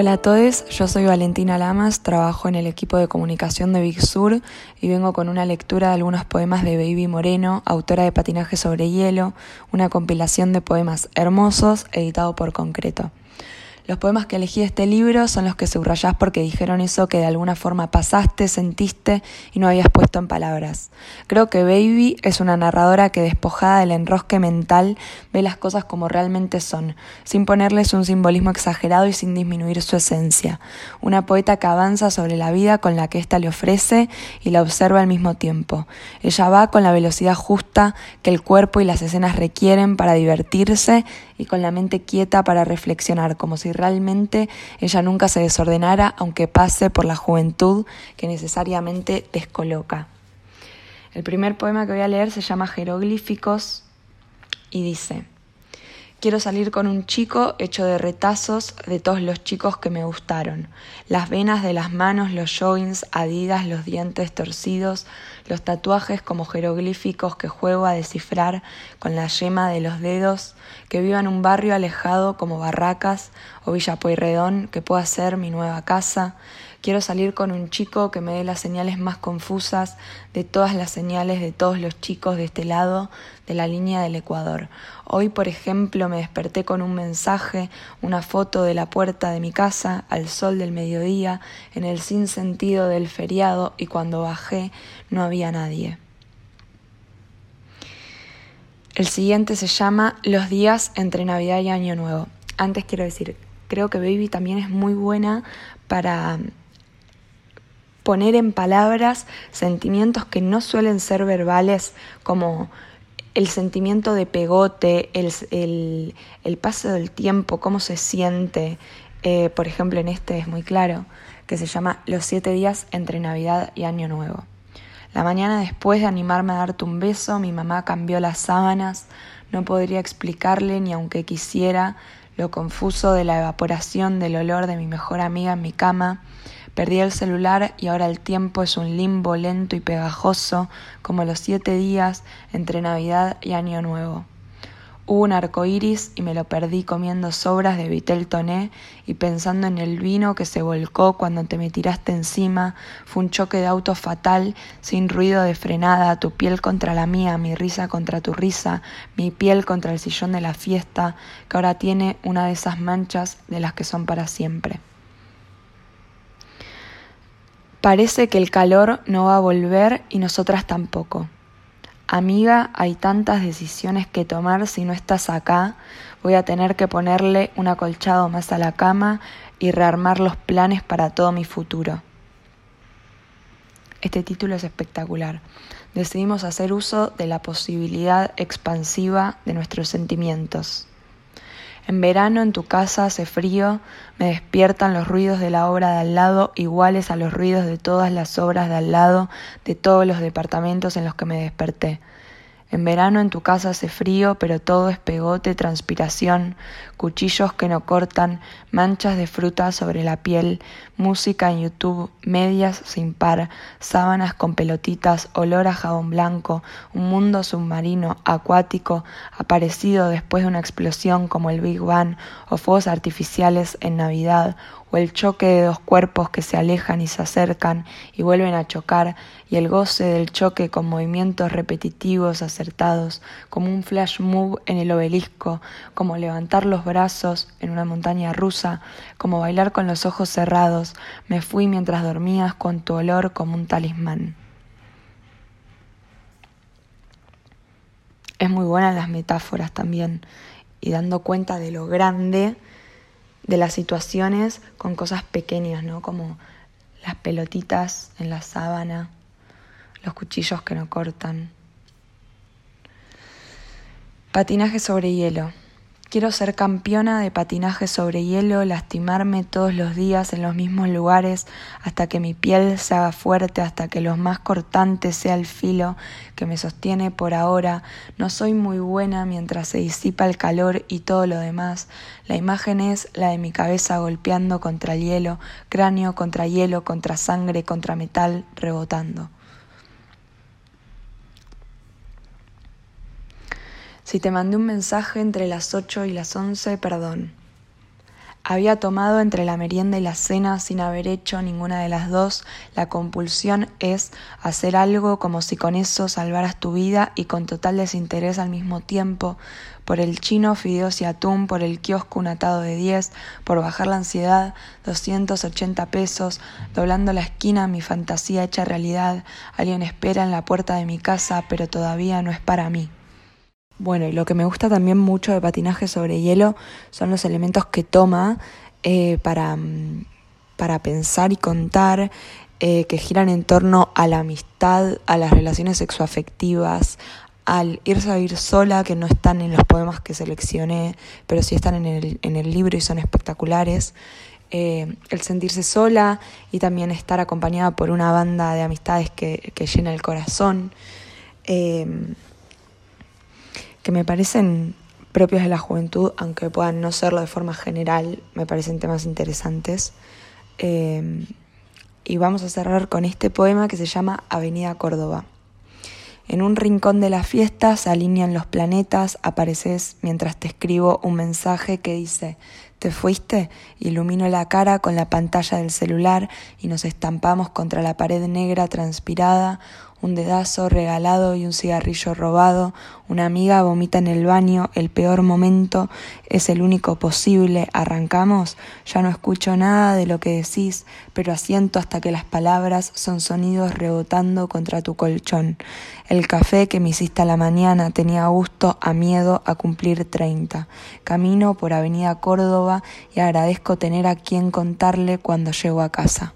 Hola a todos, yo soy Valentina Lamas, trabajo en el equipo de comunicación de Big Sur y vengo con una lectura de algunos poemas de Baby Moreno, autora de Patinaje sobre Hielo, una compilación de poemas hermosos editado por Concreto. Los poemas que elegí de este libro son los que subrayás porque dijeron eso que de alguna forma pasaste, sentiste y no habías puesto en palabras. Creo que Baby es una narradora que despojada del enrosque mental ve las cosas como realmente son, sin ponerles un simbolismo exagerado y sin disminuir su esencia. Una poeta que avanza sobre la vida con la que ésta le ofrece y la observa al mismo tiempo. Ella va con la velocidad justa que el cuerpo y las escenas requieren para divertirse y con la mente quieta para reflexionar, como si realmente ella nunca se desordenara, aunque pase por la juventud que necesariamente descoloca. El primer poema que voy a leer se llama Jeroglíficos y dice, Quiero salir con un chico hecho de retazos de todos los chicos que me gustaron. Las venas de las manos, los joints, adidas, los dientes torcidos, los tatuajes como jeroglíficos que juego a descifrar con la yema de los dedos, que viva en un barrio alejado como Barracas o Villa Pueyrredón, que pueda ser mi nueva casa, Quiero salir con un chico que me dé las señales más confusas de todas las señales de todos los chicos de este lado de la línea del Ecuador. Hoy, por ejemplo, me desperté con un mensaje, una foto de la puerta de mi casa al sol del mediodía, en el sinsentido del feriado, y cuando bajé no había nadie. El siguiente se llama Los días entre Navidad y Año Nuevo. Antes quiero decir, creo que Baby también es muy buena para poner en palabras sentimientos que no suelen ser verbales, como el sentimiento de pegote, el, paso del tiempo, cómo se siente. Eh, por ejemplo, en este es muy claro, que se llama Los siete días entre Navidad y Año Nuevo. La mañana después de animarme a darte un beso, mi mamá cambió las sábanas. No podría explicarle, ni aunque quisiera, lo confuso de la evaporación del olor de mi mejor amiga en mi cama Perdí el celular y ahora el tiempo es un limbo lento y pegajoso como los siete días entre Navidad y Año Nuevo. Hubo un arco iris y me lo perdí comiendo sobras de Vitel Toné y pensando en el vino que se volcó cuando te me tiraste encima. Fue un choque de auto fatal, sin ruido de frenada, tu piel contra la mía, mi risa contra tu risa, mi piel contra el sillón de la fiesta, que ahora tiene una de esas manchas de las que son para siempre. Parece que el calor no va a volver y nosotras tampoco. Amiga, hay tantas decisiones que tomar si no estás acá. Voy a tener que ponerle un acolchado más a la cama y rearmar los planes para todo mi futuro. Este título es espectacular. Decidimos hacer uso de la posibilidad expansiva de nuestros sentimientos. En verano en tu casa hace frío, me despiertan los ruidos de la obra de al lado iguales a los ruidos de todas las obras de al lado de todos los departamentos en los que me desperté. En verano en tu casa hace frío, pero todo es pegote, transpiración, cuchillos que no cortan, manchas de fruta sobre la piel, música en YouTube, medias sin par, sábanas con pelotitas, olor a jabón blanco, un mundo submarino, acuático, aparecido después de una explosión como el Big Bang o fuegos artificiales en Navidad, o el choque de dos cuerpos que se alejan y se acercan y vuelven a chocar, y el goce del choque con movimientos repetitivos acertados, como un flash move en el obelisco, como levantar los brazos en una montaña rusa, como bailar con los ojos cerrados, me fui mientras dormías con tu olor como un talismán. Es muy buena las metáforas también y dando cuenta de lo grande de las situaciones con cosas pequeñas, ¿no? Como las pelotitas en la sábana, los cuchillos que no cortan. Patinaje sobre hielo. Quiero ser campeona de patinaje sobre hielo, lastimarme todos los días en los mismos lugares hasta que mi piel se haga fuerte, hasta que lo más cortante sea el filo que me sostiene por ahora. No soy muy buena mientras se disipa el calor y todo lo demás. La imagen es la de mi cabeza golpeando contra el hielo, cráneo contra hielo, contra sangre, contra metal, rebotando. Si te mandé un mensaje entre las 8 y las 11, perdón. Había tomado entre la merienda y la cena sin haber hecho ninguna de las dos. La compulsión es hacer algo como si con eso salvaras tu vida y con total desinterés al mismo tiempo. Por el chino, fideos y atún, por el kiosco un atado de 10, por bajar la ansiedad, 280 pesos, doblando la esquina mi fantasía hecha realidad. Alguien espera en la puerta de mi casa, pero todavía no es para mí. Bueno, y lo que me gusta también mucho de patinaje sobre hielo son los elementos que toma eh, para, mm, para, pensar y contar, eh, que giran en torno a la amistad, a las relaciones sexoafectivas, al irse a vivir sola, que no están en los poemas que seleccioné, pero sí están en el, en el libro y son espectaculares. Eh, el sentirse sola y también estar acompañada por una banda de amistades que, que llena el corazón que me parecen propios de la juventud, aunque puedan no serlo de forma general, me parecen temas interesantes. Eh, y vamos a cerrar con este poema que se llama Avenida Córdoba. En un rincón de la fiesta se alinean los planetas, apareces mientras te escribo un mensaje que dice, ¿te fuiste? Ilumino la cara con la pantalla del celular y nos estampamos contra la pared negra transpirada, un dedazo regalado y un cigarrillo robado, una amiga vomita en el baño, el peor momento es el único posible, arrancamos, ya no escucho nada de lo que decís, pero asiento hasta que las palabras son sonidos rebotando contra tu colchón. El café que me hiciste a la mañana tenía gusto a miedo a cumplir treinta. Camino por Avenida Córdoba y agradezco tener a quien contarle cuando llego a casa.